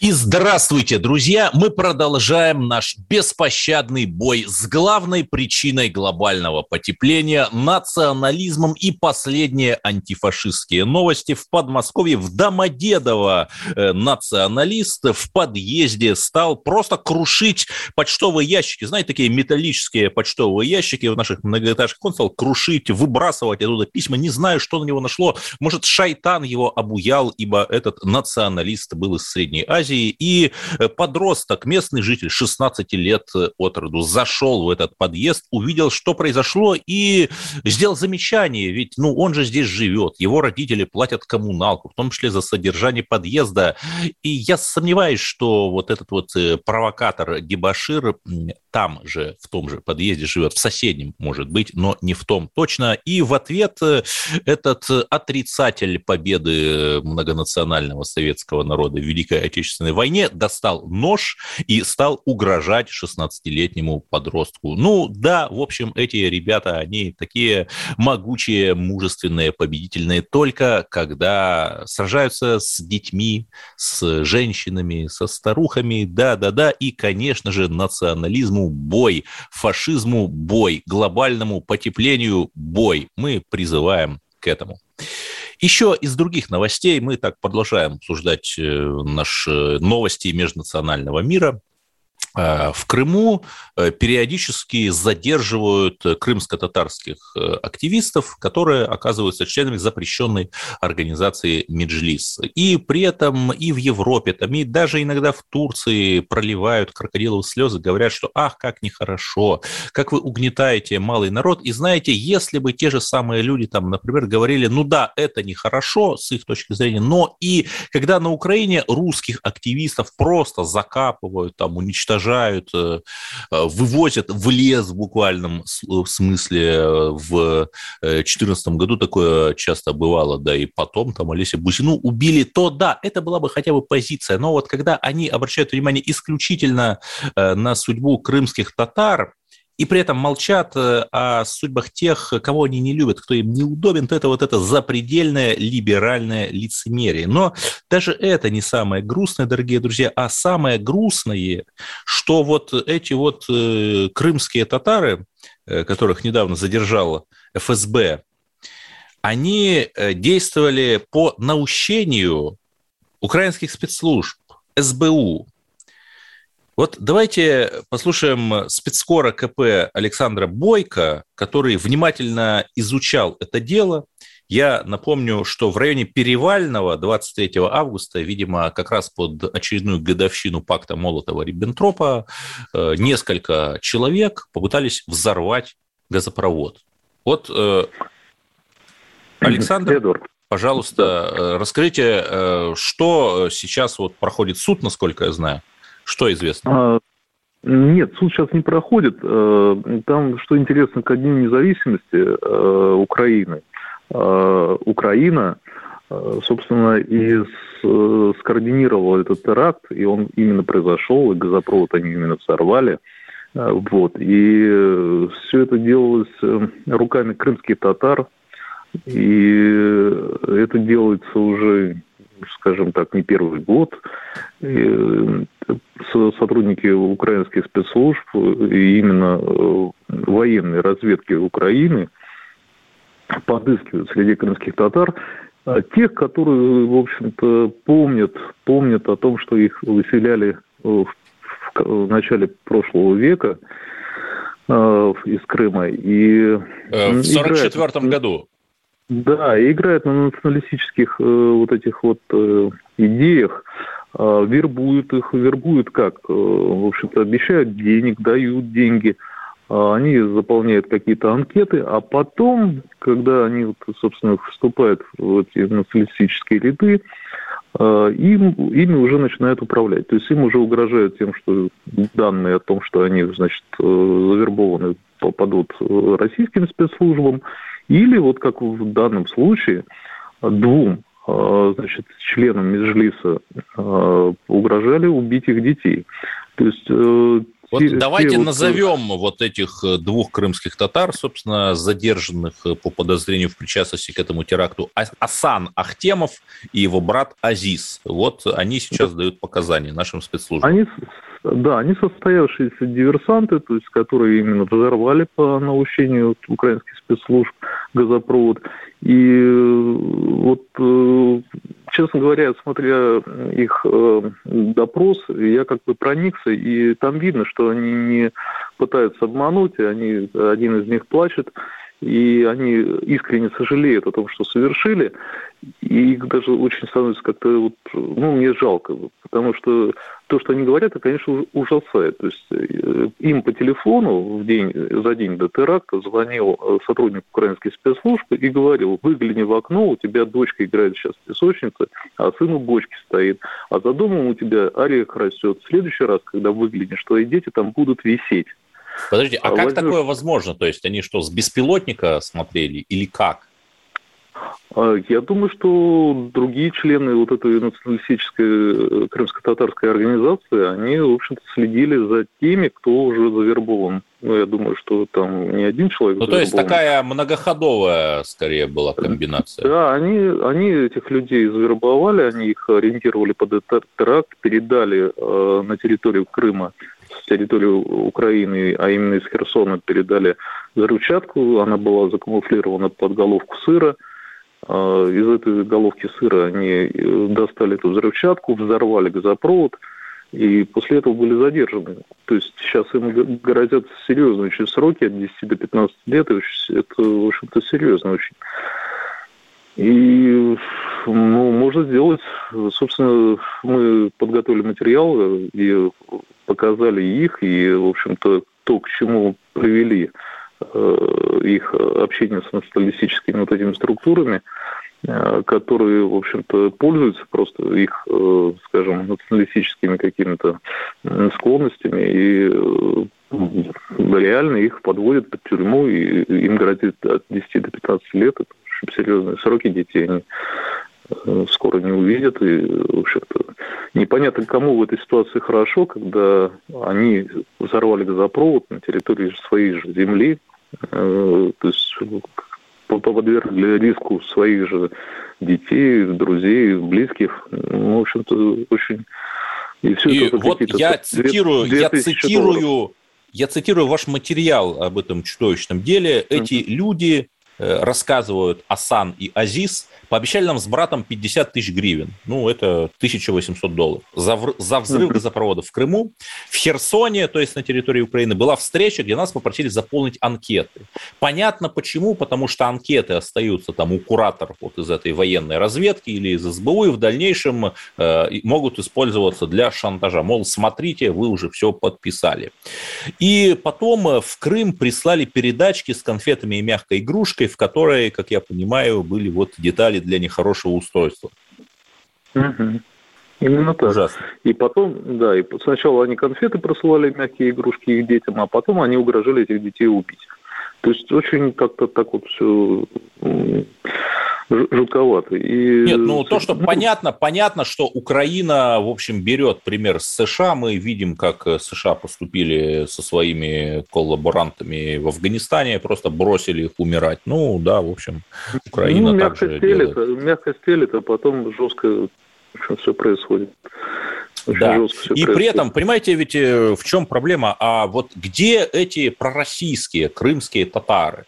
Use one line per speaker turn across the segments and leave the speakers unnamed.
И здравствуйте, друзья! Мы продолжаем наш беспощадный бой с главной причиной глобального потепления – национализмом и последние антифашистские новости. В Подмосковье, в Домодедово э, националист в подъезде стал просто крушить почтовые ящики. Знаете, такие металлические почтовые ящики в наших многоэтажках. Он стал крушить, выбрасывать оттуда письма. Не знаю, что на него нашло. Может, шайтан его обуял, ибо этот националист был из Средней Азии Азии, и э, подросток, местный житель, 16 лет э, от роду, зашел в этот подъезд, увидел, что произошло, и сделал замечание, ведь ну, он же здесь живет, его родители платят коммуналку, в том числе за содержание подъезда, и я сомневаюсь, что вот этот вот э, провокатор Дебашир там же, в том же подъезде живет, в соседнем, может быть, но не в том точно. И в ответ этот отрицатель победы многонационального советского народа Великой Отечественной Отечественной войне, достал нож и стал угрожать 16-летнему подростку. Ну да, в общем, эти ребята, они такие могучие, мужественные, победительные только когда сражаются с детьми, с женщинами, со старухами, да-да-да, и, конечно же, национализму бой, фашизму бой, глобальному потеплению бой. Мы призываем к этому. Еще из других новостей мы так продолжаем обсуждать э, наши новости межнационального мира. Э, в Крыму э, периодически задерживают крымско-татарских э, активистов, которые оказываются членами запрещенной организации Меджлис. И при этом и в Европе, там, и даже иногда в Турции проливают крокодиловые слезы, говорят, что ах, как нехорошо, как вы угнетаете малый народ. И знаете, если бы те же самые люди, там, например, говорили, ну да, это нехорошо с их точки зрения, но и когда на Украине русских активистов просто закапывают, там, уничтожают, уничтожают, э, э, вывозят в лес в буквальном смысле. В 2014 году такое часто бывало, да и потом там Олеся Бузину убили, то да, это была бы хотя бы позиция. Но вот когда они обращают внимание исключительно э, на судьбу крымских татар, и при этом молчат э, о судьбах тех, кого они не любят, кто им неудобен, то это вот это запредельное либеральное лицемерие. Но даже это не самое грустное, дорогие друзья, а самое грустное, что вот эти вот э, крымские татары, э, которых недавно задержала ФСБ, они действовали по наущению украинских спецслужб, СБУ, вот давайте послушаем спецкора КП Александра Бойко, который внимательно изучал это дело. Я напомню, что в районе Перевального 23 августа, видимо, как раз под очередную годовщину пакта Молотова-Риббентропа, э, несколько человек попытались взорвать газопровод. Вот, э, Александр, Эдвард. пожалуйста, э, расскажите, что сейчас вот проходит суд, насколько я знаю? Что известно? А,
нет, суд сейчас не проходит. Э, там, что интересно, ко Дню независимости э, Украины, э, Украина, собственно, и скоординировала этот теракт, и он именно произошел, и газопровод они именно взорвали. Вот. И все это делалось руками крымских татар, и это делается уже скажем так, не первый год. И сотрудники украинских спецслужб и именно э, военной разведки Украины подыскивают среди крымских татар а тех, которые, в общем-то, помнят, помнят о том, что их выселяли в, в начале прошлого века э, из Крыма. И
э, в 1944 году.
Да, играет на националистических э, вот этих вот э, идеях, э, вербуют их, вербуют как? Э, в общем-то, обещают денег, дают деньги, э, они заполняют какие-то анкеты, а потом, когда они, вот, собственно, вступают в эти националистические ряды, э, им, ими уже начинают управлять. То есть им уже угрожают тем, что данные о том, что они, значит, э, завербованы, попадут российским спецслужбам, Или, вот как в данном случае, двум значит, членам Меджлиса угрожали убить их детей.
То есть вот те, давайте те назовем вот... вот этих э, двух крымских татар, собственно, задержанных э, по подозрению в причастности к этому теракту. А, Асан Ахтемов и его брат Азиз. Вот они сейчас да. дают показания нашим спецслужбам.
Они, да, они состоявшиеся диверсанты, то есть которые именно взорвали по наущению украинских спецслужб газопровод. И э, вот честно говоря, смотря их э, допрос, я как бы проникся, и там видно, что они не пытаются обмануть, они, один из них плачет, и они искренне сожалеют о том, что совершили, и их даже очень становится как-то, вот, ну, мне жалко, потому что то, что они говорят, это, конечно, ужасает. То есть э, им по телефону в день, за день до теракта звонил э, сотрудник украинской спецслужбы и говорил, выгляни в окно, у тебя дочка играет сейчас в песочнице, а сын у бочки стоит, а за домом у тебя орех растет. В следующий раз, когда выглянешь, твои дети там будут висеть.
Подождите, а, а как возьмешь... такое возможно? То есть они что, с беспилотника смотрели или как?
А, я думаю, что другие члены вот этой националистической э, крымско-татарской организации, они, в общем-то, следили за теми, кто уже завербован. Ну, я думаю, что там не один человек.
Ну, то есть такая многоходовая, скорее, была комбинация.
Да, они, они этих людей завербовали, они их ориентировали под теракт, передали э, на территорию Крыма с территории Украины, а именно из Херсона, передали взрывчатку. Она была закамуфлирована под головку сыра. А, из этой головки сыра они э, достали эту взрывчатку, взорвали газопровод, и после этого были задержаны. То есть сейчас им грозят серьезные очень сроки, от 10 до 15 лет, это, в общем-то, серьезно очень. И ну, можно сделать, собственно, мы подготовили материал и показали их, и, в общем-то, то, к чему привели э, их общение с националистическими вот этими структурами, э, которые, в общем-то, пользуются просто их, э, скажем, националистическими какими-то склонностями и реально их подводят под тюрьму, и им грозит от 10 до 15 лет. Это очень серьезные сроки детей. Они Э, скоро не увидят. И, в общем-то, непонятно, кому в этой ситуации хорошо, когда они взорвали газопровод на территории своей же земли, э, то есть подвергли риску своих же детей, друзей, близких. Ну, в общем-то, очень...
И, все и это вот я цитирую, я цитирую, долларов. я цитирую ваш материал об этом чудовищном деле. Эти mm-hmm. люди э, рассказывают Асан и Азиз Пообещали нам с братом 50 тысяч гривен. Ну, это 1800 долларов. За, за взрыв газопровода в Крыму. В Херсоне, то есть на территории Украины, была встреча, где нас попросили заполнить анкеты. Понятно почему, потому что анкеты остаются там у кураторов вот из этой военной разведки или из СБУ, и в дальнейшем э, могут использоваться для шантажа. Мол, смотрите, вы уже все подписали. И потом э, в Крым прислали передачки с конфетами и мягкой игрушкой, в которой, как я понимаю, были вот детали для них хорошего устройства.
Угу. Именно так. Ужасно. И потом, да, и сначала они конфеты просылали, мягкие игрушки их детям, а потом они угрожали этих детей убить. То есть очень как-то так вот все жутковато. И...
Нет, ну то, что ну... понятно, понятно, что Украина, в общем, берет пример с США. Мы видим, как США поступили со своими коллаборантами в Афганистане, просто бросили их умирать. Ну да, в общем, Украина ну, также
стелит, делает. Мягко стелит, а потом жестко общем, все происходит.
Очень да. И происходит. при этом, понимаете, ведь э, в чем проблема? А вот где эти пророссийские крымские татары?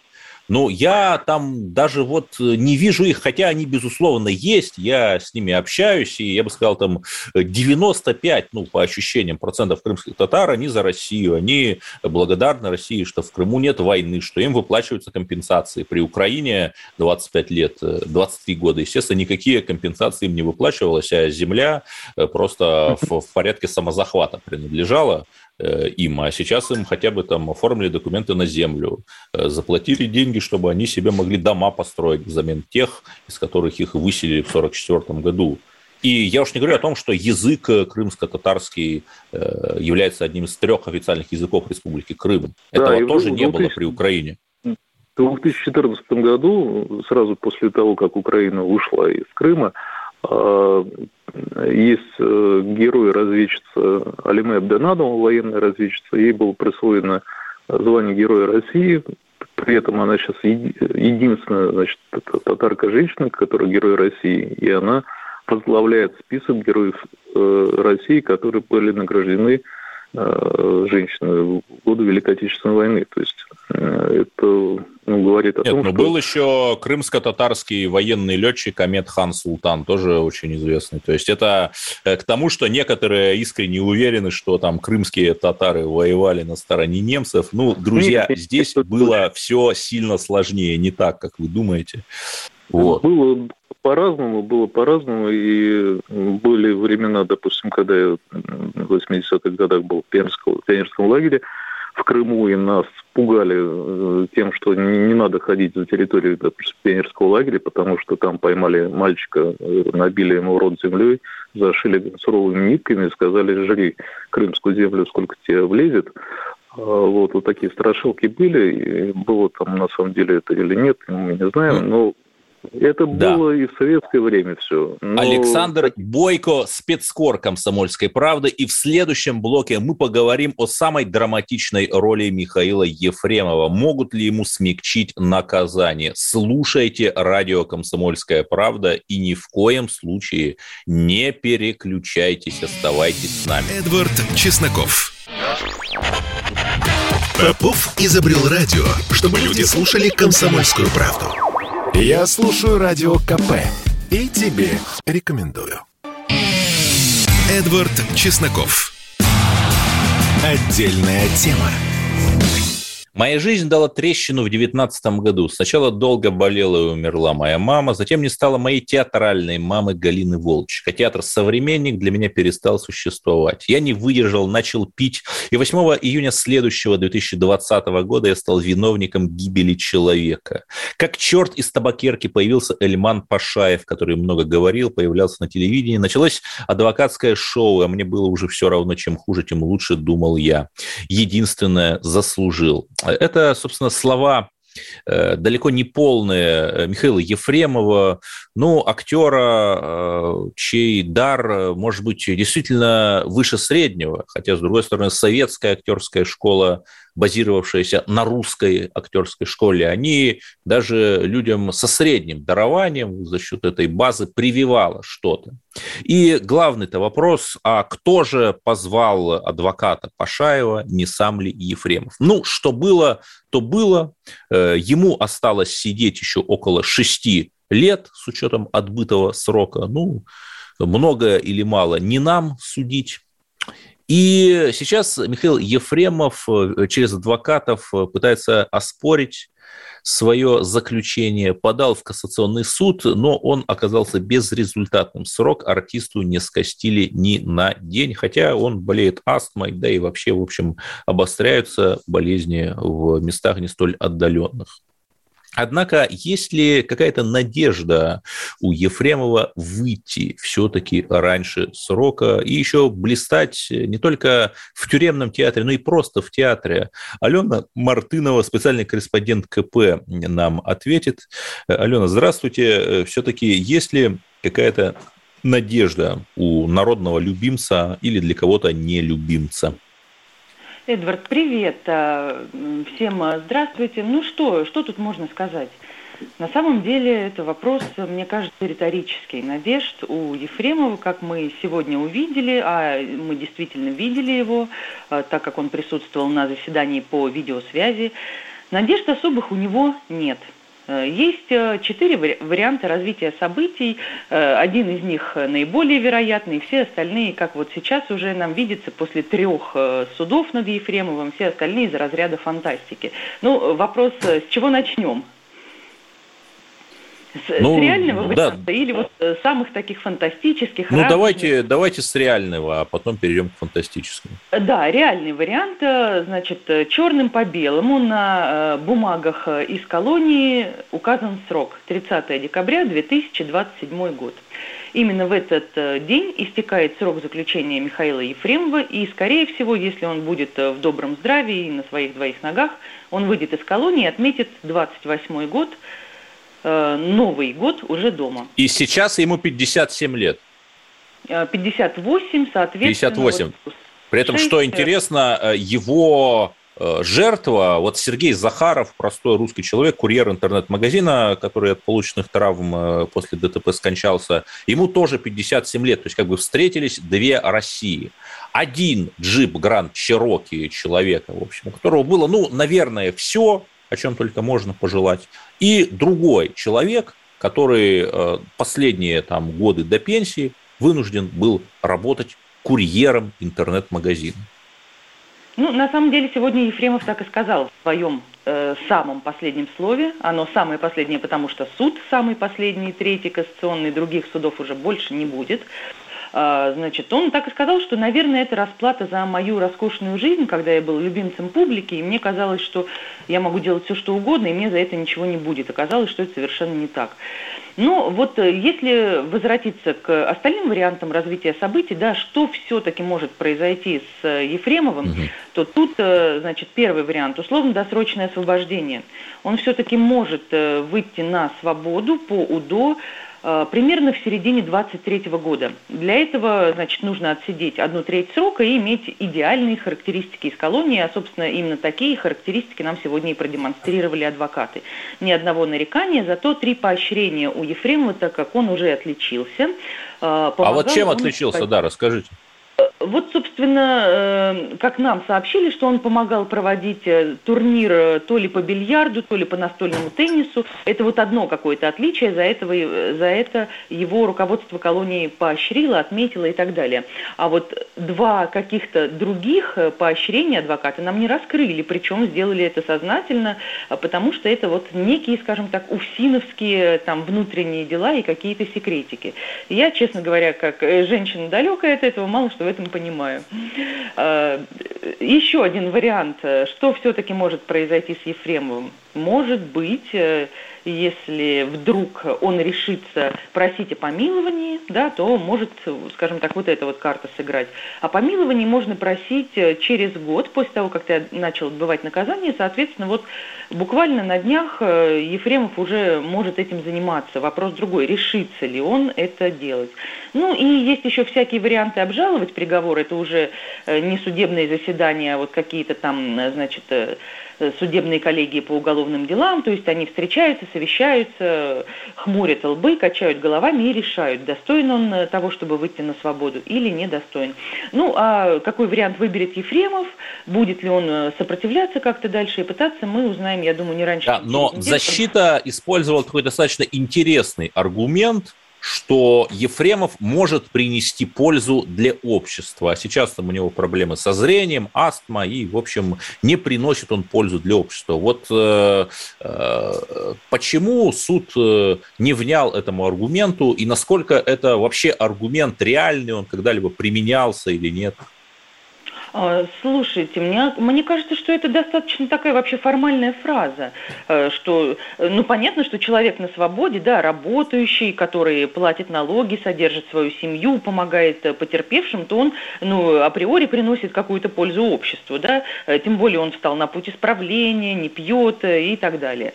Ну, я там даже вот э, не вижу их, хотя они, безусловно, есть, я с ними общаюсь, и я бы сказал, там 95, ну, по ощущениям, процентов крымских татар, они за Россию, они благодарны России, что в Крыму нет войны, что им выплачиваются компенсации. При Украине 25 лет, 23 э, года, естественно, никакие компенсации им не выплачивалось, а земля э, просто в, в порядке самозахвата принадлежала Э, им, а сейчас им хотя бы там оформили документы на землю, э, заплатили деньги, чтобы они себе могли дома построить взамен тех, из которых их выселили в 1944 году. И я уж не говорю о том, что язык э, крымско-татарский является одним из трех официальных языков Республики Крым. Этого да, тоже не было при Украине.
В 2014 году, сразу после того, как Украина ушла из Крыма, есть э, герой-разведчица Алиме Абденадова, военная разведчица. Ей было присвоено звание Героя России. При этом она сейчас единственная значит, татарка-женщина, которая Герой России. И она возглавляет список героев э, России, которые были награждены Э, женщины в годы Великой Отечественной войны. То есть э, это ну, говорит о
Нет,
том,
но
что...
был еще крымско-татарский военный летчик Амет Хан Султан, тоже очень известный. То есть это э, к тому, что некоторые искренне уверены, что там крымские татары воевали на стороне немцев. Ну, друзья, Нет, здесь было все сильно сложнее, не так, как вы думаете.
Вот. Было по-разному, было по-разному, и были времена, допустим, когда я в 80-х годах был в пионерском, пионерском лагере в Крыму, и нас пугали э, тем, что не, не надо ходить за территорию, допустим, пионерского лагеря, потому что там поймали мальчика, э, набили ему рот землей, зашили суровыми нитками и сказали, жри крымскую землю, сколько тебе влезет. А, вот, вот такие страшилки были, и было там на самом деле это или нет, мы не знаем, но это да. было и в советское время все.
Но... Александр Бойко, спецкор «Комсомольской правды». И в следующем блоке мы поговорим о самой драматичной роли Михаила Ефремова. Могут ли ему смягчить наказание? Слушайте радио «Комсомольская правда» и ни в коем случае не переключайтесь, оставайтесь с нами.
Эдвард Чесноков. Попов изобрел радио, чтобы люди слушали «Комсомольскую правду». Я слушаю радио КП и тебе рекомендую. Эдвард Чесноков. Отдельная тема.
Моя жизнь дала трещину в девятнадцатом году. Сначала долго болела и умерла моя мама, затем не стало моей театральной мамы Галины Волчек. театр «Современник» для меня перестал существовать. Я не выдержал, начал пить, и 8 июня следующего 2020 года я стал виновником гибели человека. Как черт из табакерки появился Эльман Пашаев, который много говорил, появлялся на телевидении. Началось адвокатское шоу, а мне было уже все равно, чем хуже, тем лучше, думал я. Единственное, заслужил. Это, собственно, слова э, далеко не полные э, Михаила Ефремова, ну, актера, э, чей дар может быть действительно выше среднего, хотя, с другой стороны, советская актерская школа базировавшиеся на русской актерской школе, они даже людям со средним дарованием за счет этой базы прививало что-то. И главный-то вопрос, а кто же позвал адвоката Пашаева, не сам ли Ефремов? Ну, что было, то было. Э, ему осталось сидеть еще около шести лет с учетом отбытого срока. Ну, много или мало не нам судить. И сейчас Михаил Ефремов э, через адвокатов э, пытается оспорить свое заключение, подал в кассационный суд, но он оказался безрезультатным. Срок артисту не скостили ни на день, хотя он болеет астмой, да и вообще, в общем, обостряются болезни в местах не столь отдаленных. Однако, есть ли какая-то надежда у Ефремова выйти все-таки раньше срока и еще блистать не только в тюремном театре, но и просто в театре? Алена Мартынова, специальный корреспондент КП, нам ответит. Алена, здравствуйте. Все-таки есть ли какая-то надежда у народного любимца или для кого-то нелюбимца?
Эдвард, привет. А, всем здравствуйте. Ну что, что тут можно сказать? На самом деле это вопрос, мне кажется, риторический. Надежд у Ефремова, как мы сегодня увидели, а мы действительно видели его, а, так как он присутствовал на заседании по видеосвязи, надежд особых у него нет – есть э, четыре варианта развития событий. Э, один из них наиболее вероятный, все остальные, как вот сейчас уже нам видится после трех судов над Ефремовым, все остальные из разряда фантастики. Ну, вопрос, с чего начнем? С, ну, с реального варианта да. или вот э, самых таких фантастических?
Ну, разных... давайте, давайте с реального, а потом перейдем к фантастическому.
Да, реальный вариант, э, значит, э, черным по белому на бумагах из колонии указан срок 30 декабря 2027 год. Именно в этот день истекает срок заключения Михаила Ефремова, и, скорее всего, если он будет в добром здравии и на своих двоих ногах, он выйдет из колонии и отметит 28 год – Э, Новый год уже дома.
И сейчас ему 57 лет.
58, э, соответственно.
58. Вот, При этом, 6... что интересно, э, его жертва, вот Сергей Захаров, простой русский человек, курьер интернет-магазина, который от полученных травм после ДТП скончался, ему тоже 57 лет, то есть как бы встретились две России. Один джип Гранд Чироки человека, в общем, у которого было, ну, наверное, все, о чем только можно пожелать, и другой человек, который э, последние там, годы до пенсии вынужден был работать курьером интернет-магазина.
Ну, на самом деле, сегодня Ефремов так и сказал в своем э, самом последнем слове. Оно самое последнее, потому что суд самый последний, третий кассационный, других судов уже больше не будет. А, значит, он так и сказал, что, наверное, это расплата за мою роскошную жизнь, когда я был любимцем публики, и мне казалось, что я могу делать все, что угодно, и мне за это ничего не будет. Оказалось, что это совершенно не так. Но вот э, если возвратиться к остальным вариантам развития событий, да, что все-таки может произойти с э, Ефремовым, угу. то тут, э, значит, первый вариант, условно-досрочное освобождение. Он все-таки может выйти на свободу по УДО, примерно в середине 23 года. Для этого, значит, нужно отсидеть одну треть срока и иметь идеальные характеристики из колонии, а, собственно, именно такие характеристики нам сегодня и продемонстрировали адвокаты. Ни одного нарекания, зато три поощрения у Ефремова, так как он уже отличился.
Э, а вот чем отличился, да, расскажите.
Вот, собственно, э, как нам сообщили, что он помогал проводить э, турнир э, то ли по бильярду, то ли по настольному теннису. Это вот одно какое-то отличие, за, этого, за это его руководство колонии поощрило, отметило и так далее. А вот два каких-то других поощрения адвокаты нам не раскрыли, причем сделали это сознательно, потому что это вот некие, скажем так, уфсиновские там внутренние дела и какие-то секретики. Я, честно говоря, как женщина далекая от этого, мало что этом понимаю. А, еще один вариант. Что все-таки может произойти с Ефремовым? Может быть, э, если вдруг он решится просить о помиловании, да, то может, скажем так, вот эта вот карта сыграть. О помиловании можно просить э, через год, после того, как ты начал отбывать наказание, соответственно, вот буквально на днях э, Ефремов уже может этим заниматься. Вопрос другой, решится ли он это делать. Ну и есть еще всякие варианты обжаловать приговор, это уже не судебные заседания, а вот какие-то там, значит, судебные коллегии по уголовным делам, то есть они встречаются, совещаются, хмурят лбы, качают головами и решают, достоин он э, того, чтобы выйти на свободу или недостоин. Ну, а какой вариант выберет Ефремов, будет ли он э, сопротивляться как-то дальше и пытаться, мы узнаем, я думаю, не раньше.
Да, но защита использовала такой достаточно интересный аргумент, что Ефремов может принести пользу для общества. А сейчас там у него проблемы со зрением, астма, и, в общем, не приносит он пользу для общества. Вот э, э, почему суд э, не внял этому аргументу, и насколько это вообще аргумент реальный, он когда-либо применялся или нет?
А, слушайте, мне, мне кажется, что это достаточно такая вообще формальная фраза, э, что, ну, понятно, что человек на свободе, да, работающий, который платит налоги, содержит свою семью, помогает э, потерпевшим, то он, ну, априори приносит какую-то пользу обществу, да, э, тем более он встал на путь исправления, не пьет и так далее.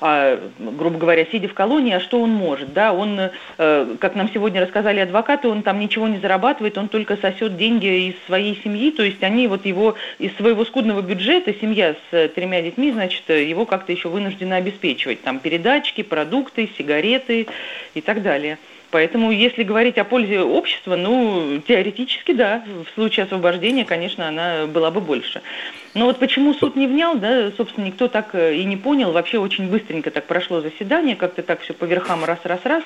А, грубо говоря, сидя в колонии, а что он может, да, он, как нам сегодня рассказали адвокаты, он там ничего не зарабатывает, он только сосет деньги из своей семьи, то есть есть они вот его из своего скудного бюджета, семья с э, тремя детьми, значит, э, его как-то еще вынуждены обеспечивать. Там передачки, продукты, сигареты и так далее. Поэтому, если говорить о пользе общества, ну, теоретически, да, в случае освобождения, конечно, она была бы больше. Но вот почему суд не внял, да, собственно, никто так э, и не понял. Вообще очень быстренько так прошло заседание, как-то так все по верхам раз-раз-раз,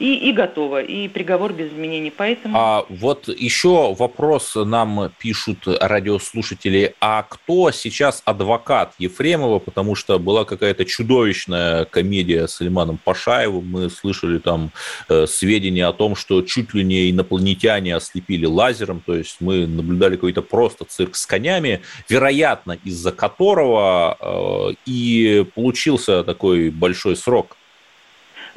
и, и готово, и приговор без изменений. Поэтому...
А вот еще вопрос нам пишут радиослушатели, а кто сейчас адвокат Ефремова, потому что была какая-то чудовищная комедия с Лиманом Пашаевым, мы слышали там э, сведения о том, что чуть ли не инопланетяне ослепили лазером, то есть мы наблюдали какой-то просто цирк с конями, вероятно, из-за которого э, и получился такой большой срок.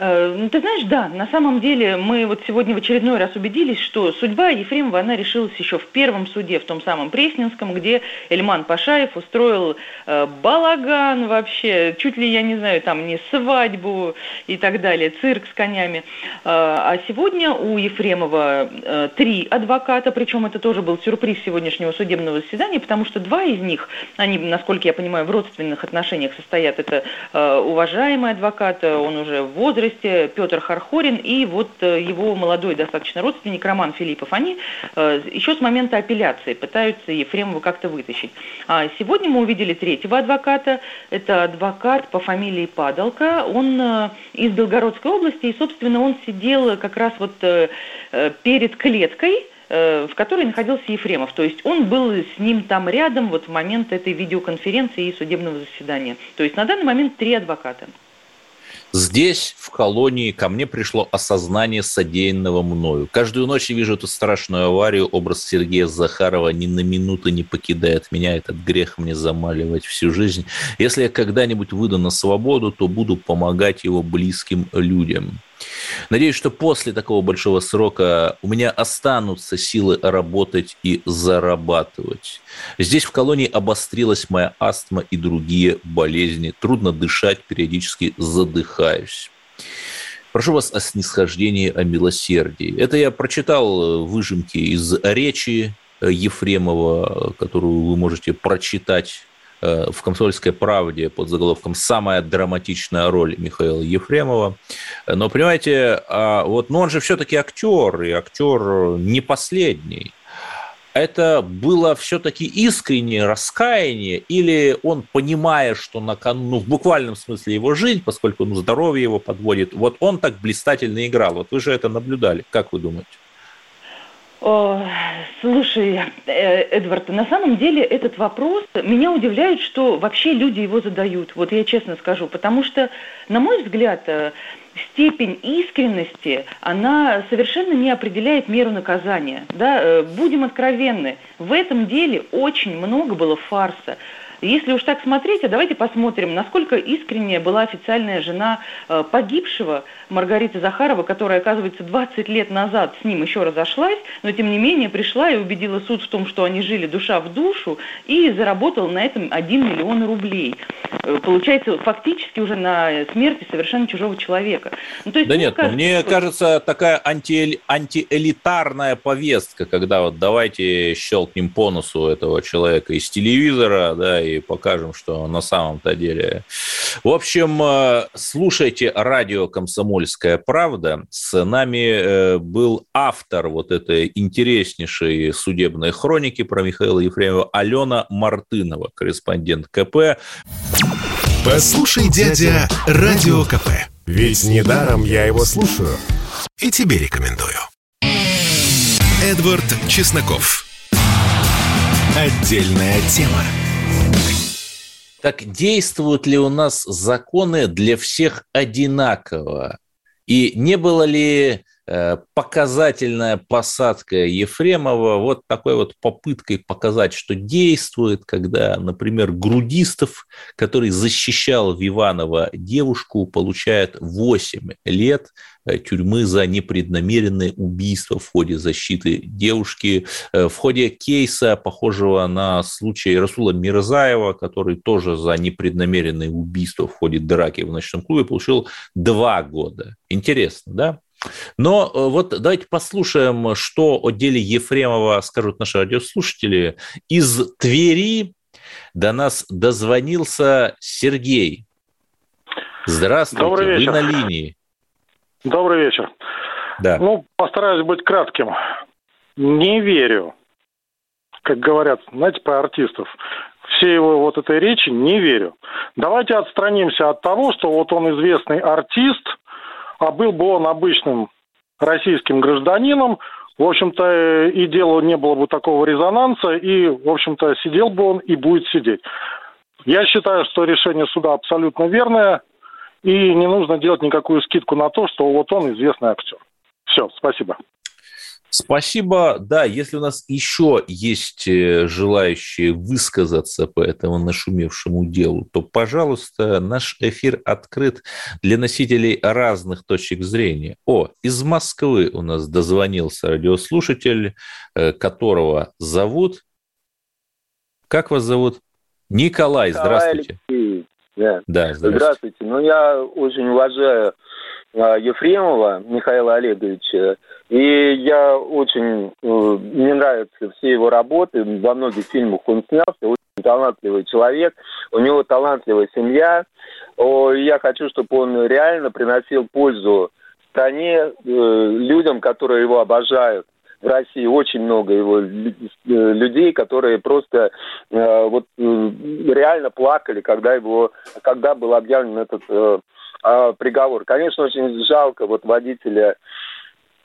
Э, ну, ты знаешь, да, на самом деле мы вот сегодня в очередной раз убедились, что судьба Ефремова, она решилась еще в первом суде, в том самом Пресненском, где Эльман Пашаев устроил э, балаган вообще, чуть ли, я не знаю, там не свадьбу и так далее, цирк с конями. Э, а сегодня у Ефремова э, три адвоката, причем это тоже был сюрприз сегодняшнего судебного заседания, потому что два из них, они, насколько я понимаю, в родственных отношениях состоят. Это э, уважаемый адвокат, он уже в возрасте, возрасте Петр Хархорин и вот э, его молодой достаточно родственник Роман Филиппов. Они э, еще с момента апелляции пытаются Ефремова как-то вытащить. А сегодня мы увидели третьего адвоката. Это адвокат по фамилии Падалка. Он э, из Белгородской области, и, собственно, он сидел как раз вот перед клеткой, в которой находился Ефремов. То есть он был с ним там рядом вот в момент этой видеоконференции и судебного заседания. То есть на данный момент три адвоката.
Здесь, в колонии, ко мне пришло осознание содеянного мною. Каждую ночь я вижу эту страшную аварию. Образ Сергея Захарова ни на минуту не покидает меня. Этот грех мне замаливать всю жизнь. Если я когда-нибудь выйду на свободу, то буду помогать его близким людям. Надеюсь, что после такого большого срока у меня останутся силы работать и зарабатывать. Здесь в колонии обострилась моя астма и другие болезни. Трудно дышать, периодически задыхаюсь. Прошу вас о снисхождении, о милосердии. Это я прочитал выжимки из речи Ефремова, которую вы можете прочитать Э, в «Комсомольской правде» под заголовком «Самая драматичная роль Михаила Ефремова». Но, понимаете, а вот, ну он же все-таки актер, и актер не последний. Это было все-таки искреннее раскаяние, или он, понимая, что на кону, ну, в буквальном смысле его жизнь, поскольку ну, здоровье его подводит, вот он так блистательно играл. Вот вы же это наблюдали. Как вы думаете?
О, слушай, э, Эдвард, на самом деле этот вопрос меня удивляет, что вообще люди его задают. Вот я честно скажу, потому что, на мой взгляд, э, степень искренности, она совершенно не определяет меру наказания. Да? Э, будем откровенны, в этом деле очень много было фарса. Если уж так смотреть, а давайте посмотрим, насколько искренняя была официальная жена э, погибшего Маргарита Захарова, которая, оказывается, 20 лет назад с ним еще разошлась, но тем не менее пришла и убедила суд в том, что они жили душа в душу, и заработала на этом 1 миллион рублей. Э, получается, фактически уже на смерти совершенно чужого человека.
Ну, то есть, да нет, кажется, мне что... кажется, такая анти, антиэлитарная повестка, когда вот давайте щелкнем по носу этого человека из телевизора, да, и покажем, что на самом-то деле. В общем, э, слушайте радио «Комсомольская правда». С нами э, был автор вот этой интереснейшей судебной хроники про Михаила Ефремова Алена Мартынова, корреспондент КП.
Послушай, дядя, радио КП. Ведь недаром я его слушаю. И тебе рекомендую. Эдвард Чесноков. Отдельная тема.
Так действуют ли у нас законы для всех одинаково? И не было ли показательная посадка Ефремова вот такой вот попыткой показать, что действует, когда, например, Грудистов, который защищал Виванова девушку, получает 8 лет Э, тюрьмы за непреднамеренное убийство в ходе защиты девушки. Э, в ходе кейса, похожего на случай Расула Мирзаева, который тоже за непреднамеренное убийство в ходе драки в ночном клубе получил два года. Интересно, да? Но э, вот давайте послушаем, что о деле Ефремова скажут наши радиослушатели. Из Твери до нас дозвонился Сергей. Здравствуйте, вы на линии.
Добрый вечер. Да. Ну, постараюсь быть кратким. Не верю. Как говорят, знаете, про артистов. Все его вот этой речи не верю. Давайте отстранимся от того, что вот он известный артист, а был бы он обычным российским гражданином, в общем-то, и делу не было бы такого резонанса, и, в общем-то, сидел бы он и будет сидеть. Я считаю, что решение суда абсолютно верное, и не нужно делать никакую скидку на то, что вот он известный актер. Все, спасибо.
Спасибо. Да, если у нас еще есть э, желающие высказаться по этому нашумевшему делу, то, пожалуйста, наш эфир открыт для носителей разных точек зрения. О, из Москвы у нас дозвонился радиослушатель, э, которого зовут... Как вас зовут? Николай, здравствуйте.
Алексей. Да. да, здравствуйте. Здравствуйте. Ну, я очень уважаю Ефремова Михаила Олеговича. И я очень, э, мне нравятся все его работы, во многих фильмах он снялся, очень талантливый человек, у него талантливая семья. Я хочу, чтобы он реально приносил пользу стране, э, людям, которые его обожают в России очень много его э, людей, которые просто вот реально плакали, когда его, когда был объявлен этот э, приговор. Конечно, очень жалко вот водителя,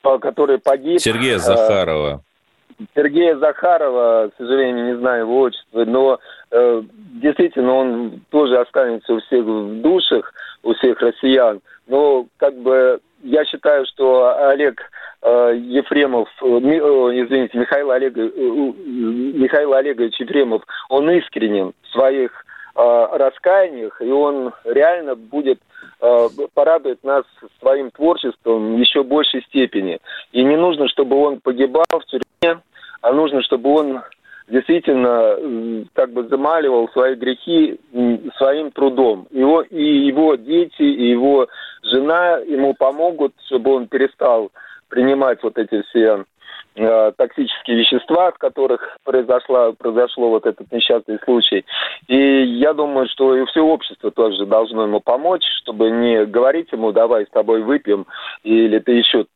который погиб.
Сергея Захарова.
Сергея Захарова, к сожалению, не знаю его отчество, но э, действительно он тоже останется у всех в душах, у всех россиян. Но как бы я считаю, что Олег э, Ефремов, э, извините, Михаил, Олег, э, Михаил Олегович Ефремов, он искренен в своих э, раскаяниях, и он реально будет порадует нас своим творчеством еще большей степени. И не нужно, чтобы он погибал в тюрьме, а нужно, чтобы он действительно как бы замаливал свои грехи своим трудом. Его, и его дети, и его жена ему помогут, чтобы он перестал принимать вот эти все э, токсические вещества, от которых произошло, произошло вот этот несчастный случай. И я думаю, что и все общество тоже должно ему помочь, чтобы не говорить ему, давай с тобой выпьем, или ты еще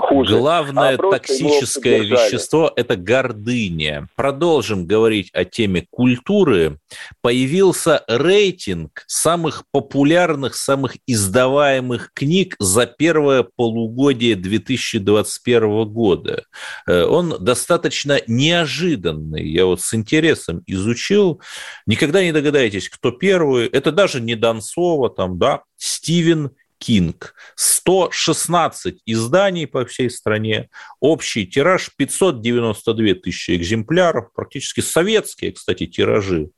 хуже.
Главное а токсическое вещество – это гордыня. Продолжим говорить о теме культуры. Появился рейтинг самых популярных, самых издаваемых книг за первое полугодие 2021 года. Э, он достаточно неожиданный. Я вот с интересом изучил. Никогда не догадаетесь, кто первый. Это даже не Донцова, там, да, Стивен Кинг. 116 изданий по всей стране. Общий тираж 592 тысячи экземпляров. Практически советские, кстати, тиражи.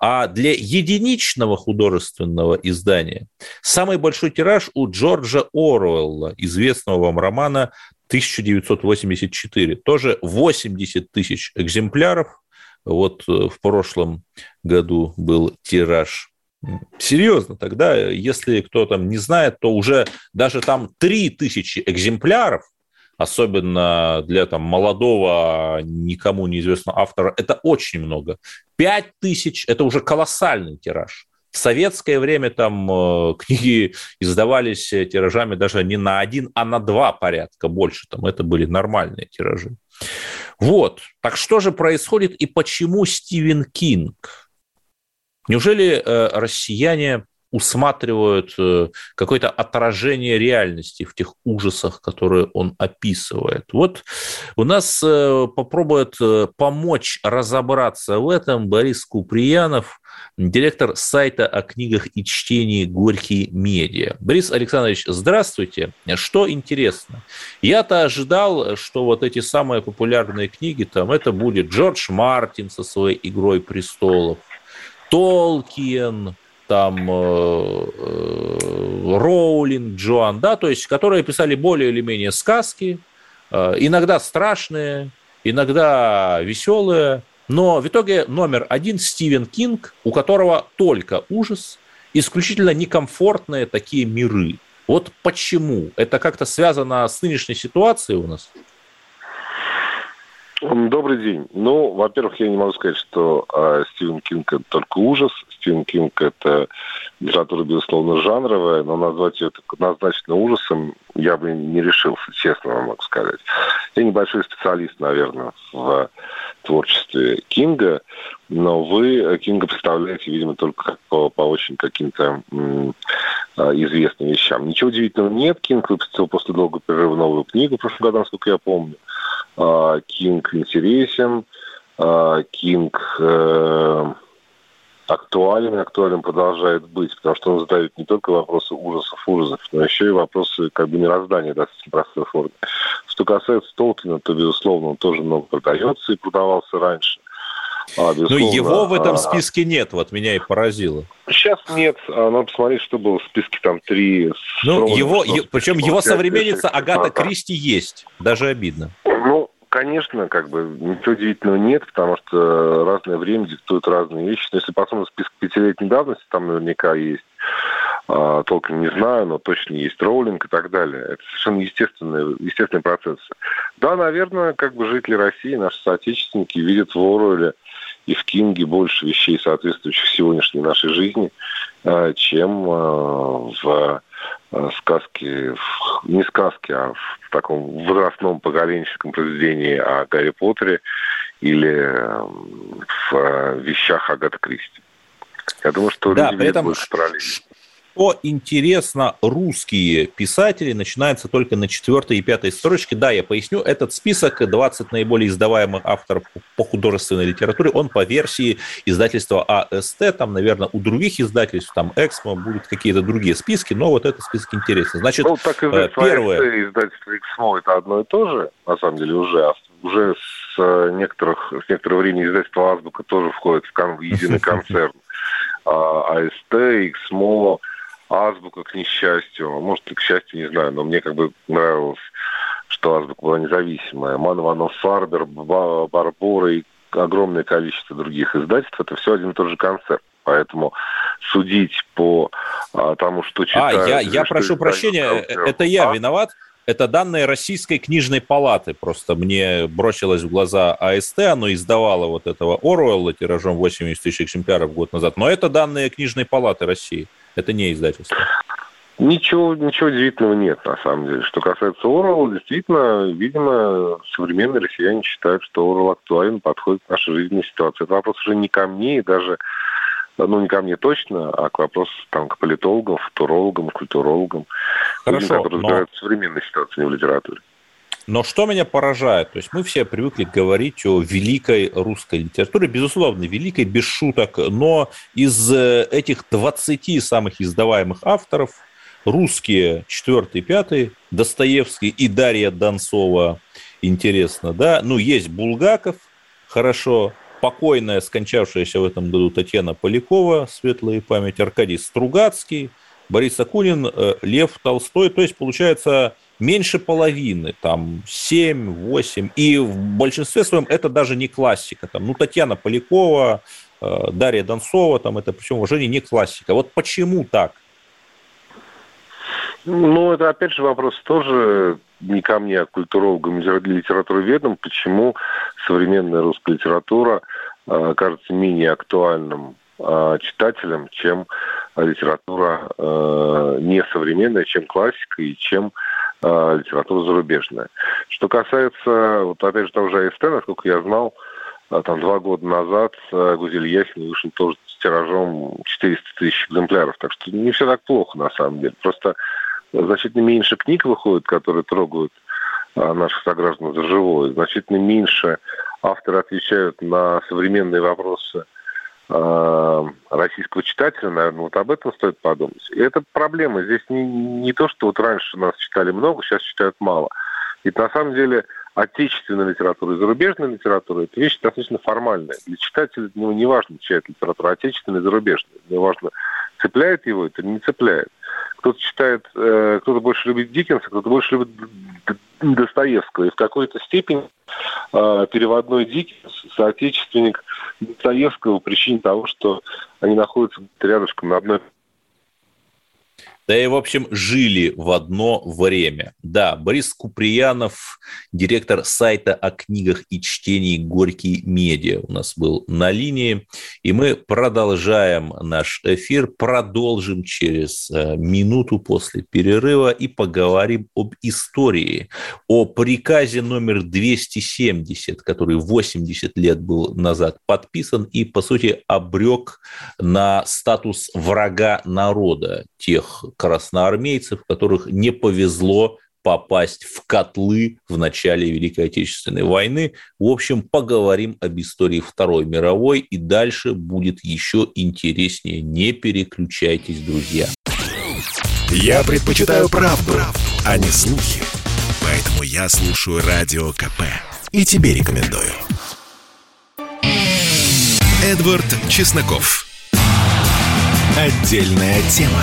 А для единичного художественного издания самый большой тираж у Джорджа Оруэлла, известного вам романа 1984. Тоже 80 тысяч экземпляров. Вот э, в прошлом году был тираж. Серьезно, тогда, если кто там не знает, то уже даже там 3 тысячи экземпляров, особенно для там, молодого, никому неизвестного автора, это очень много. 5 тысяч – это уже колоссальный тираж. В советское время там э, книги издавались тиражами даже не на один, а на два порядка больше. Там это были нормальные тиражи. Вот. Так что же происходит и почему Стивен Кинг? Неужели э, россияне усматривают э, какое-то отражение реальности в тех ужасах, которые он описывает. Вот у нас э, попробует э, помочь разобраться в этом Борис Куприянов, директор сайта о книгах и чтении «Горький медиа». Борис Александрович, здравствуйте. Что интересно? Я-то ожидал, что вот эти самые популярные книги, там это будет Джордж Мартин со своей «Игрой престолов», Толкиен, там э, э, Роулинг, Джоан, да, то есть которые писали более или менее сказки, э, иногда страшные, иногда веселые, но в итоге номер один Стивен Кинг, у которого только ужас, исключительно некомфортные такие миры. Вот почему? Это как-то связано с нынешней ситуацией у нас?
Добрый день. Ну, во-первых, я не могу сказать, что э, Стивен Кинг это только ужас. Стивен Кинг это литература, безусловно, жанровая, но назвать ее однозначно ужасом я бы не решился, честно вам могу сказать. Я небольшой специалист, наверное, в творчестве Кинга, но вы Кинга представляете, видимо, только по, по очень каким-то а, известным вещам. Ничего удивительного нет. Кинг выпустил после долгого перерыва новую книгу в прошлом году, насколько я помню. А, Кинг интересен, а, Кинг э, актуален, актуален продолжает быть, потому что он задает не только вопросы ужасов, ужасов, но еще и вопросы как бы мироздания достаточно простой форме. Что касается Толкина, то, безусловно, он тоже много продается и продавался раньше.
А, ну, его в этом а, списке нет, вот меня и поразило.
Сейчас нет, а надо посмотреть, что было в списке там три.
Ну, его, причем его современница Агата Кристи есть, даже обидно.
Ну, конечно, как бы ничего удивительного нет, потому что разное время диктует разные вещи. Но если посмотреть список пятилетней давности, там наверняка есть а, толком не знаю, но точно есть роулинг и так далее. Это совершенно естественный, естественный процесс. Да, наверное, как бы жители России, наши соотечественники видят в Оруэлле и в Кинге больше вещей, соответствующих сегодняшней нашей жизни, а, чем а, в а, сказке, не сказке, а в таком возрастном поколенческом произведении о Гарри Поттере или в вещах Агата Кристи. Я думаю, что
да, люди при этом больше параллели что интересно, русские писатели начинаются только на четвертой и пятой строчке. Да, я поясню, этот список 20 наиболее издаваемых авторов по художественной литературе, он по версии издательства АСТ, там, наверное, у других издательств, там, Эксмо, будут какие-то другие списки, но вот этот список интересный. Значит, ну,
так издательство первое... АСТ и издательство Эксмо это одно и то же, на самом деле, уже. Уже с э, некоторых, с некоторого времени издательство Азбука тоже входит в, кон, в единый концерн. А, АСТ, Эксмо, Азбука, к несчастью, может, и к счастью, не знаю, но мне как бы нравилось, что Азбука была независимая. Ман Ванов Фарбер, Барбора и огромное количество других издательств, это все один и тот же концерт. Поэтому судить по а, тому, что читают...
А, я, я прошу прощения, это я а? виноват. Это данные Российской книжной палаты. Просто мне бросилось в глаза АСТ, оно издавало вот этого Оруэлла тиражом 80 тысяч экземпляров год назад. Но это данные книжной палаты России. Это не издательство.
Ничего, ничего удивительного нет, на самом деле. Что касается Орла, действительно, видимо, современные россияне считают, что Орл актуален, подходит к нашей жизненной ситуации. Это вопрос уже не ко мне и даже, ну, не ко мне точно, а к вопросу там, к политологам, футурологам, культурологам,
Хорошо, людям,
которые но... разбираются в современной ситуации, не в литературе.
Но что меня поражает, то есть мы все привыкли говорить о великой русской литературе, безусловно, великой, без шуток, но из э, этих 20 самых издаваемых авторов русские четвертый, пятый, Достоевский и Дарья Донцова, интересно, да, ну, есть Булгаков, хорошо, покойная, скончавшаяся в этом году Татьяна Полякова, светлая память, Аркадий Стругацкий, Борис Акунин, э, Лев Толстой, то есть, получается, меньше половины, там 7-8. И в большинстве своем это даже не классика. Там, ну, Татьяна Полякова, э, Дарья Донцова, там это, причем уважение, не классика. Вот почему так?
Ну, это опять же вопрос тоже не ко мне, а культурологам и литературоведам, почему современная русская литература э, кажется менее актуальным э, читателям, чем литература э, несовременная, чем классика и чем э, литература зарубежная. Что касается, вот опять же, того же АСТ, насколько я знал, э, там два года назад э, Гузель Яхин вышел тоже с тиражом 400 тысяч экземпляров. Так что не все так плохо, на самом деле. Просто значительно меньше книг выходит, которые трогают э, наших сограждан за живое. Значительно меньше авторы отвечают на современные вопросы Э, российского читателя, наверное, вот об этом стоит подумать. И это проблема. Здесь не, не то, что вот раньше нас читали много, сейчас читают мало. Ведь на самом деле отечественная литература и зарубежная литература – это вещи достаточно формальные. Для читателя ну, не важно, читает литература отечественная и зарубежная. Не важно, цепляет его это или не цепляет. Кто-то читает, э, кто-то больше любит Диккенса, кто-то больше любит Достоевского. И в какой-то степени э, переводной Диккенс, соотечественник Достоевского по причине того, что они находятся рядышком на одной
Да и, в общем, жили в одно время. Да, Борис Куприянов, директор сайта о книгах и чтении «Горький медиа» у нас был на линии. И мы продолжаем наш эфир, продолжим через э, минуту после перерыва и поговорим об истории, о приказе номер 270, который 80 лет был назад подписан и, по сути, обрек на статус врага народа тех красноармейцев, которых не повезло попасть в котлы в начале Великой Отечественной войны. В общем, поговорим об истории Второй мировой, и дальше будет еще интереснее. Не переключайтесь, друзья.
Я предпочитаю правду, правду а не слухи. Поэтому я слушаю Радио КП. И тебе рекомендую. Эдвард Чесноков. Отдельная тема.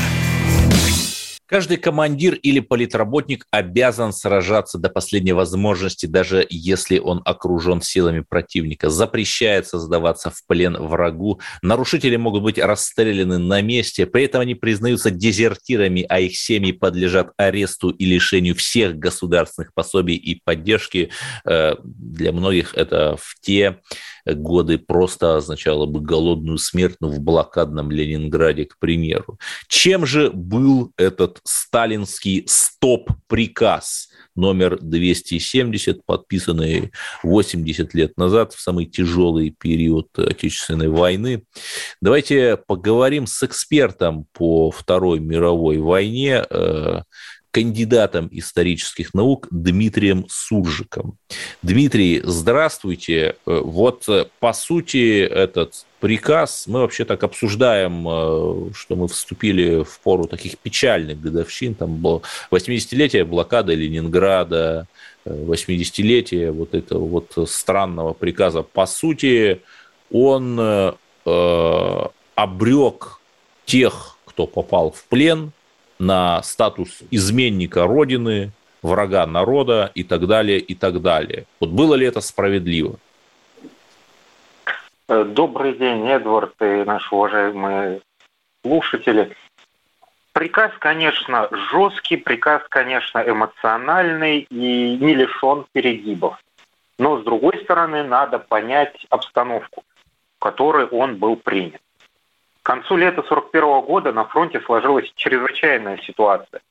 Каждый командир или политработник обязан сражаться до последней возможности, даже если он окружен силами противника. Запрещается сдаваться в плен врагу. Нарушители могут быть расстреляны на месте. При этом они признаются дезертирами, а их семьи подлежат аресту и лишению всех государственных пособий и поддержки. Э, для многих это в те годы просто означало бы голодную смерть ну, в блокадном Ленинграде, к примеру. Чем же был этот сталинский стоп-приказ номер 270, подписанный 80 лет назад, в самый тяжелый период Отечественной войны? Давайте поговорим с экспертом по Второй мировой войне, э, кандидатом исторических наук Дмитрием Суржиком. Дмитрий, здравствуйте. Э, вот, э, по сути, этот приказ, мы вообще так обсуждаем, э, что мы вступили в пору таких печальных годовщин, там было 80-летие блокады Ленинграда, 80-летие вот этого вот странного приказа. По сути, он э, обрек тех, кто попал в плен, на статус изменника Родины, врага народа и так далее, и так далее. Вот было ли это справедливо?
Э, добрый день, Эдвард и наши уважаемые слушатели. Приказ, конечно, жесткий, приказ, конечно, эмоциональный и не лишен перегибов. Но, с другой стороны, надо понять обстановку, в которой он был принят. К концу лета 1941 года на фронте сложилась чрезвычайная ситуация.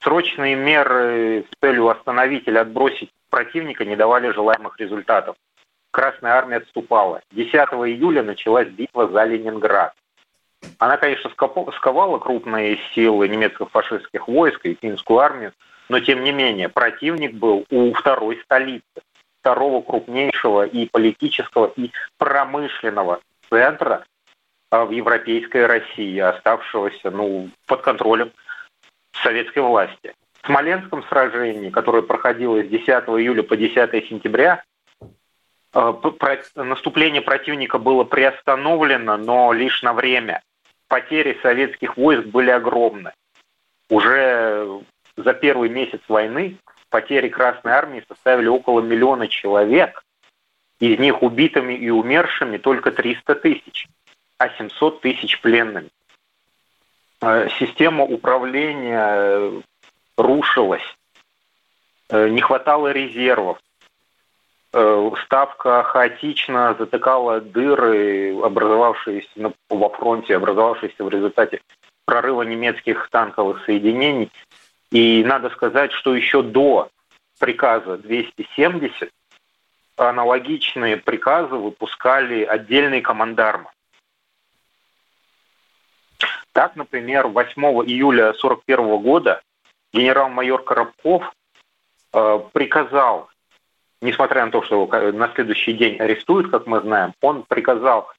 Срочные меры с целью остановить или отбросить противника не давали желаемых результатов. Красная армия отступала. 10 июля началась битва за Ленинград. Она, конечно, сковала крупные силы немецких фашистских войск и финскую армию, но тем не менее противник был у второй столицы, второго крупнейшего и политического, и промышленного центра в европейской России, оставшегося ну, под контролем советской власти. В Смоленском сражении, которое проходило с 10 июля по 10 сентября, э, наступление противника было приостановлено, но лишь на время. Потери советских войск были огромны. Уже за первый месяц войны потери Красной Армии составили около миллиона человек, из них убитыми и умершими только 300 тысяч а 700 тысяч пленными. Э, система управления э, рушилась, э, не хватало резервов, ставка хаотично затыкала дыры, образовавшиеся во фронте, образовавшиеся в результате прорыва немецких танковых соединений. И надо сказать, что еще до приказа 270 аналогичные приказы выпускали отдельные командармы. Так, например, 8 июля 1941 года генерал-майор Коробков э, приказал, несмотря на то, что его на следующий день арестуют, как мы знаем, он приказал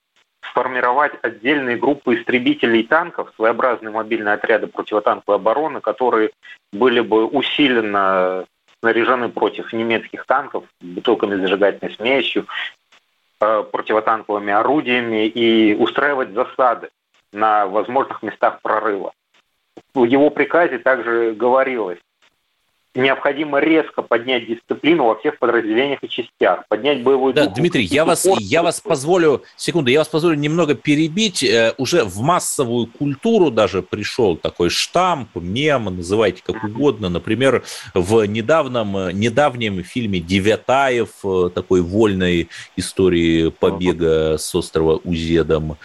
сформировать отдельные группы истребителей и танков, своеобразные мобильные отряды противотанковой обороны, которые были бы усиленно снаряжены против немецких танков бутылками зажигательной смесью, э, противотанковыми орудиями и устраивать засады на возможных местах прорыва. В его приказе также говорилось, необходимо резко поднять дисциплину во всех подразделениях и частях, поднять боевой
да, дух. Дмитрий, я вас, я вас позволю, секунду, я вас позволю немного перебить. Э, уже в массовую культуру даже пришел такой штамп, мем, называйте как угодно. Например, в недавнем, недавнем фильме «Девятаев», э, такой вольной истории побега с острова Узедом,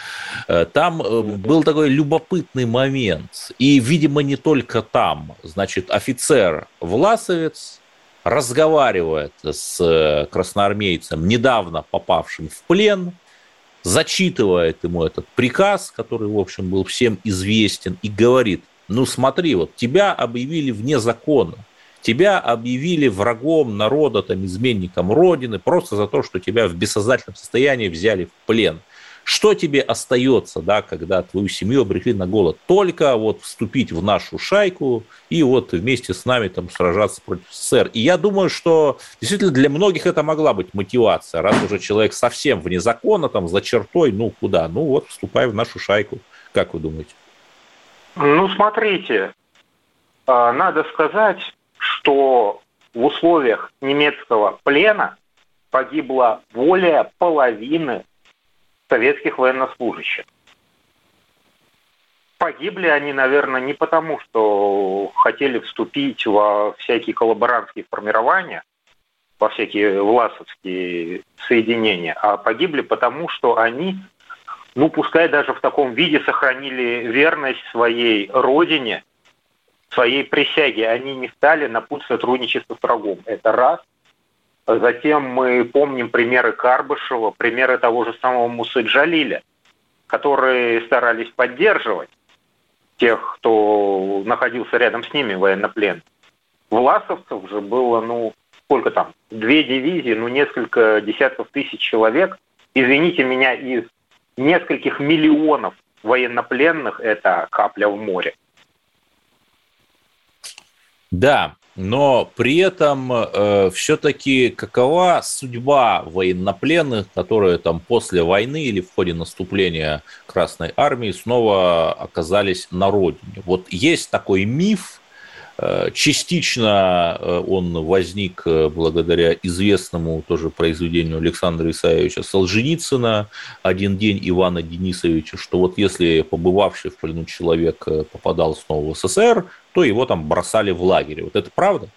э, там был такой любопытный момент. И, видимо, не только там. Значит, офицер Власовец разговаривает с э, красноармейцем, недавно попавшим в плен, зачитывает ему этот приказ, который, в общем, был всем известен, и говорит, ну смотри, вот тебя объявили вне закона, тебя объявили врагом народа, там, изменником Родины, просто за то, что тебя в бессознательном состоянии взяли в плен – что тебе остается, да, когда твою семью обрекли на голод? Только вот вступить в нашу шайку и вот вместе с нами там сражаться против СССР. И я думаю, что действительно для многих это могла быть мотивация. Раз уже человек совсем вне закона, там, за чертой, ну, куда? Ну, вот, вступай в нашу шайку. Как вы думаете?
Ну, смотрите, а, надо сказать, что в условиях немецкого плена погибло более половины советских военнослужащих. Погибли они, наверное, не потому, что хотели вступить во всякие коллаборантские формирования, во всякие власовские соединения, а погибли потому, что они, ну, пускай даже в таком виде сохранили верность своей родине, своей присяге. Они не стали на путь сотрудничества с врагом. Это раз – Затем мы помним примеры Карбышева, примеры того же самого Мусы Джалиля, которые старались поддерживать тех, кто находился рядом с ними, военноплен. Власовцев же было, ну, сколько там, две дивизии, ну, несколько десятков тысяч человек. Извините меня, из нескольких миллионов военнопленных это капля в море.
Да, но при этом э, все-таки какова судьба военнопленных, которые там после войны или в ходе наступления Красной Армии снова оказались на родине? Вот есть такой миф, частично э, он возник э, благодаря известному тоже произведению Александра Исаевича Солженицына «Один день Ивана Денисовича», что вот если побывавший в плену человек попадал снова в СССР, то его там бросали в лагере. Вот это правда?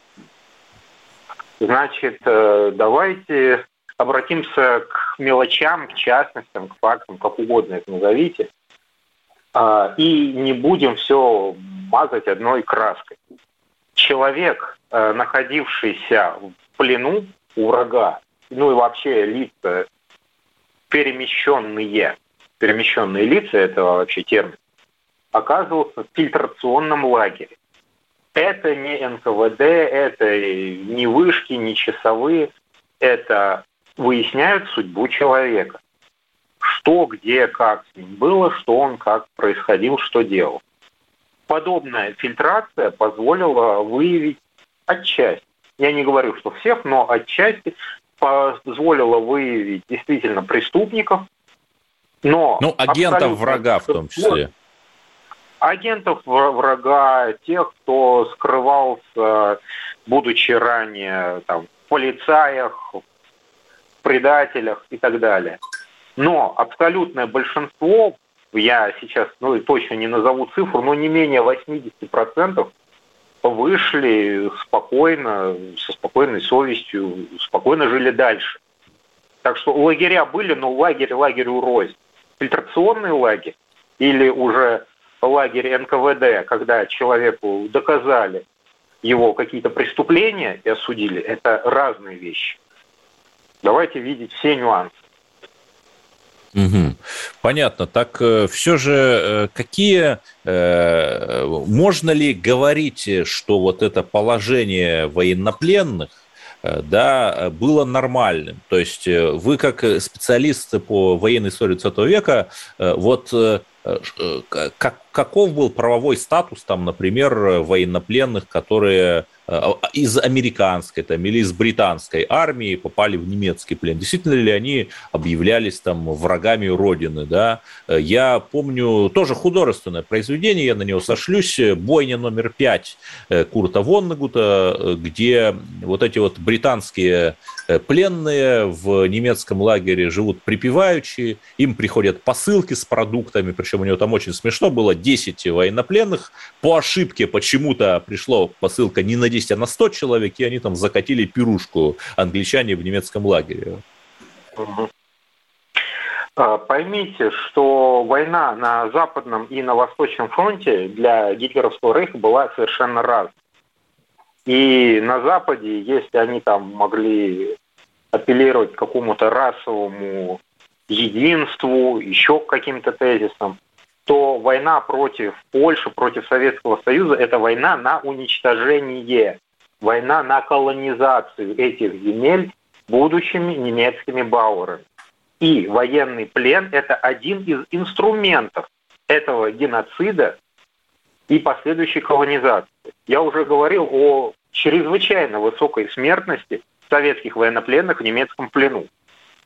Значит, давайте обратимся к мелочам, к частностям, к фактам, как угодно это назовите, а, и не будем все мазать одной краской человек, э, находившийся в плену у врага, ну и вообще лица перемещенные, перемещенные лица, это вообще термин, оказывался в фильтрационном лагере. Это не НКВД, это не вышки, не часовые, это выясняют судьбу человека. Что, где, как с ним было, что он как происходил, что делал подобная фильтрация позволила выявить отчасти, я не говорю, что всех, но отчасти позволила выявить действительно преступников, но...
Ну, агентов врага в том числе.
Агентов врага, тех, кто скрывался, будучи ранее там, в полицаях, в предателях и так далее. Но абсолютное большинство я сейчас ну, точно не назову цифру, но не менее 80% вышли спокойно, со спокойной совестью, спокойно жили дальше. Так что лагеря были, но лагерь лагерю рознь. Фильтрационный лагерь или уже лагерь НКВД, когда человеку доказали его какие-то преступления и осудили, это разные вещи. Давайте видеть все нюансы.
Угу. Понятно. Так э, все же э, какие э, можно ли говорить, что вот это положение военнопленных да, было нормальным. То есть вы как специалисты по военной истории 20 века, вот как, каков был правовой статус, там, например, военнопленных, которые из американской там, или из британской армии попали в немецкий плен. Действительно ли они объявлялись там врагами Родины? Да? Э, я помню тоже художественное произведение, я на него сошлюсь, «Бойня номер пять» Курта Воннегута, где вот эти вот британские пленные в немецком лагере живут припеваючи, им приходят посылки с продуктами, причем у него там очень смешно было, 10 военнопленных, по ошибке почему-то пришло посылка не на 10, а на 100 человек, и они там закатили пирушку англичане в немецком лагере.
А, поймите, что война на Западном и на Восточном фронте для гитлеровского рейха была совершенно разной. И на Западе, если они там могли апеллировать к какому-то расовому единству, еще к каким-то тезисам, то война против Польши, против Советского Союза – это война на уничтожение, война на колонизацию этих земель будущими немецкими бауэрами. И военный плен – это один из инструментов этого геноцида и последующей колонизации. Я уже говорил о чрезвычайно высокой смертности советских военнопленных в немецком плену.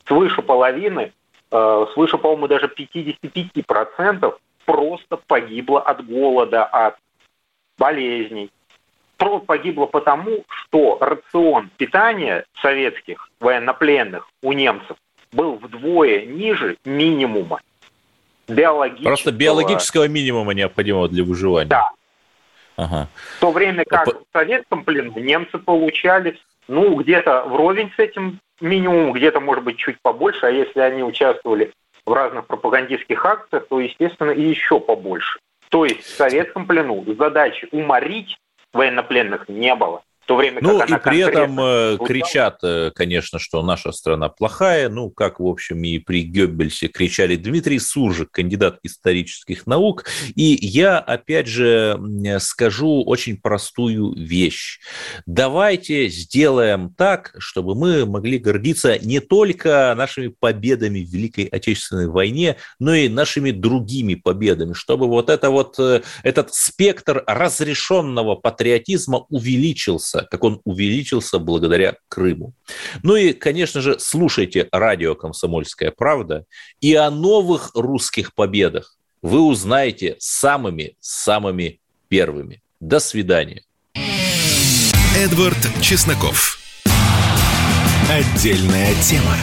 Свыше половины, э, свыше, по-моему, даже 55% просто погибло от голода, от болезней. Просто погибло потому, что рацион питания советских военнопленных у немцев был вдвое ниже минимума.
Биологического... Просто биологического минимума необходимого для выживания.
Да, Ага. В то время как в советском плену немцы получали, ну, где-то вровень с этим минимумом, где-то, может быть, чуть побольше, а если они участвовали в разных пропагандистских акциях, то, естественно, и еще побольше. То есть в советском плену задачи уморить военнопленных не было
то время ну, как и при этом э, кричат, э, конечно, что наша страна плохая, ну, как, в общем, и при Геббельсе кричали Дмитрий Суржик, кандидат исторических наук, и я, опять же, скажу очень простую вещь. Давайте сделаем так, чтобы мы могли гордиться не только нашими победами в Великой Отечественной войне, но и нашими другими победами, чтобы вот это вот, э, этот спектр разрешенного патриотизма увеличился, как он увеличился благодаря Крыму. Ну и, конечно же, слушайте радио «Комсомольская правда», и о новых русских победах вы узнаете самыми-самыми первыми. До свидания.
Эдвард Чесноков. Отдельная тема.